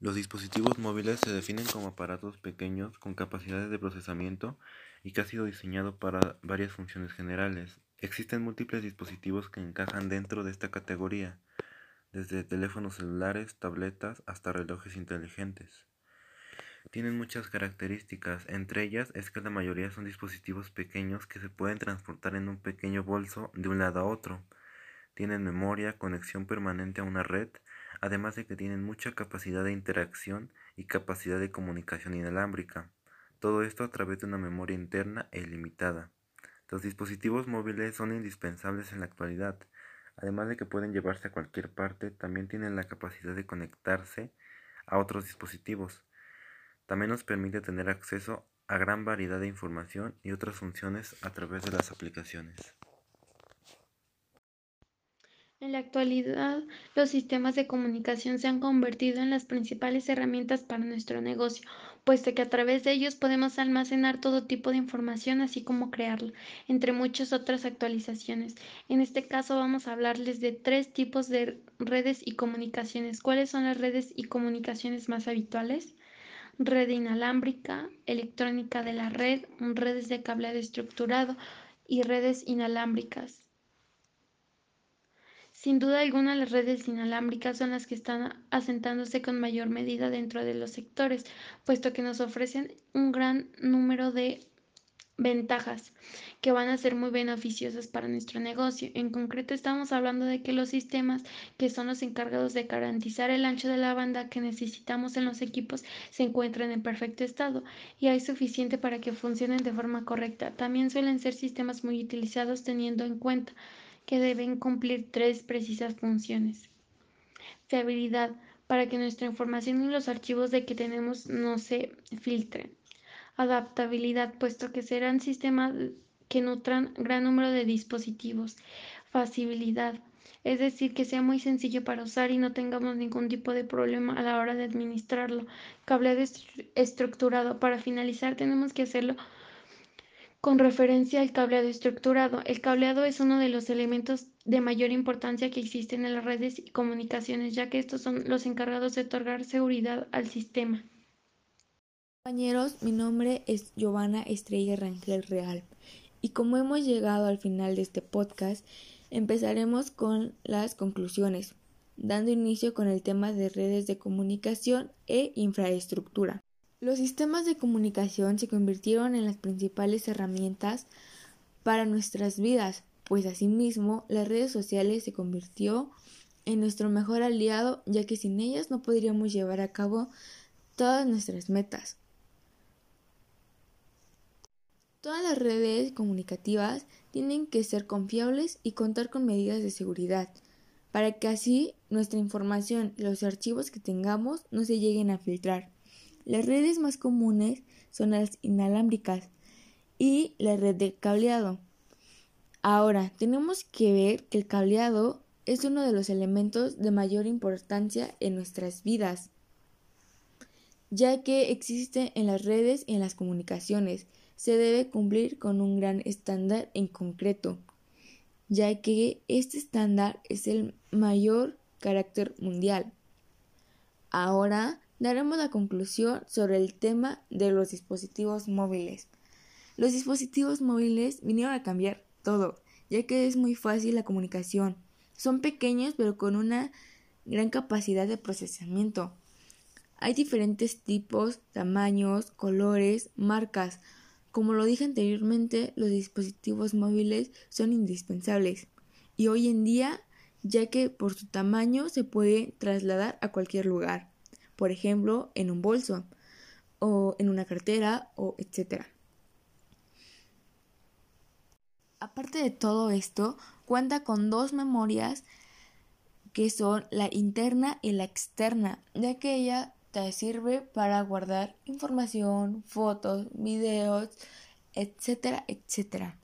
Los dispositivos móviles se definen como aparatos pequeños con capacidades de procesamiento y que ha sido diseñado para varias funciones generales. Existen múltiples dispositivos que encajan dentro de esta categoría, desde teléfonos celulares, tabletas hasta relojes inteligentes. Tienen muchas características, entre ellas es que la mayoría son dispositivos pequeños que se pueden transportar en un pequeño bolso de un lado a otro. Tienen memoria, conexión permanente a una red, además de que tienen mucha capacidad de interacción y capacidad de comunicación inalámbrica. Todo esto a través de una memoria interna e ilimitada. Los dispositivos móviles son indispensables en la actualidad. Además de que pueden llevarse a cualquier parte, también tienen la capacidad de conectarse a otros dispositivos. También nos permite tener acceso a gran variedad de información y otras funciones a través de las aplicaciones. En la actualidad, los sistemas de comunicación se han convertido en las principales herramientas para nuestro negocio, puesto que a través de ellos podemos almacenar todo tipo de información, así como crearla, entre muchas otras actualizaciones. En este caso vamos a hablarles de tres tipos de redes y comunicaciones. ¿Cuáles son las redes y comunicaciones más habituales? Red inalámbrica, electrónica de la red, redes de cableado estructurado y redes inalámbricas. Sin duda alguna, las redes inalámbricas son las que están asentándose con mayor medida dentro de los sectores, puesto que nos ofrecen un gran número de ventajas que van a ser muy beneficiosas para nuestro negocio. En concreto, estamos hablando de que los sistemas que son los encargados de garantizar el ancho de la banda que necesitamos en los equipos se encuentran en perfecto estado y hay suficiente para que funcionen de forma correcta. También suelen ser sistemas muy utilizados teniendo en cuenta que deben cumplir tres precisas funciones. Fiabilidad, para que nuestra información y los archivos de que tenemos no se filtren. Adaptabilidad, puesto que serán sistemas que nutran gran número de dispositivos. Facilidad, es decir, que sea muy sencillo para usar y no tengamos ningún tipo de problema a la hora de administrarlo. Cableado estructurado, para finalizar tenemos que hacerlo con referencia al cableado estructurado, el cableado es uno de los elementos de mayor importancia que existen en las redes y comunicaciones, ya que estos son los encargados de otorgar seguridad al sistema. Compañeros, mi nombre es Giovanna Estrella Rangel Real y como hemos llegado al final de este podcast, empezaremos con las conclusiones, dando inicio con el tema de redes de comunicación e infraestructura. Los sistemas de comunicación se convirtieron en las principales herramientas para nuestras vidas, pues asimismo las redes sociales se convirtió en nuestro mejor aliado, ya que sin ellas no podríamos llevar a cabo todas nuestras metas. Todas las redes comunicativas tienen que ser confiables y contar con medidas de seguridad, para que así nuestra información y los archivos que tengamos no se lleguen a filtrar. Las redes más comunes son las inalámbricas y la red de cableado. Ahora, tenemos que ver que el cableado es uno de los elementos de mayor importancia en nuestras vidas, ya que existe en las redes y en las comunicaciones. Se debe cumplir con un gran estándar en concreto, ya que este estándar es el mayor carácter mundial. Ahora daremos la conclusión sobre el tema de los dispositivos móviles. Los dispositivos móviles vinieron a cambiar todo, ya que es muy fácil la comunicación. Son pequeños pero con una gran capacidad de procesamiento. Hay diferentes tipos, tamaños, colores, marcas. Como lo dije anteriormente, los dispositivos móviles son indispensables y hoy en día ya que por su tamaño se puede trasladar a cualquier lugar por ejemplo, en un bolso o en una cartera o etcétera. Aparte de todo esto, cuenta con dos memorias que son la interna y la externa, ya que ella te sirve para guardar información, fotos, videos, etcétera, etcétera.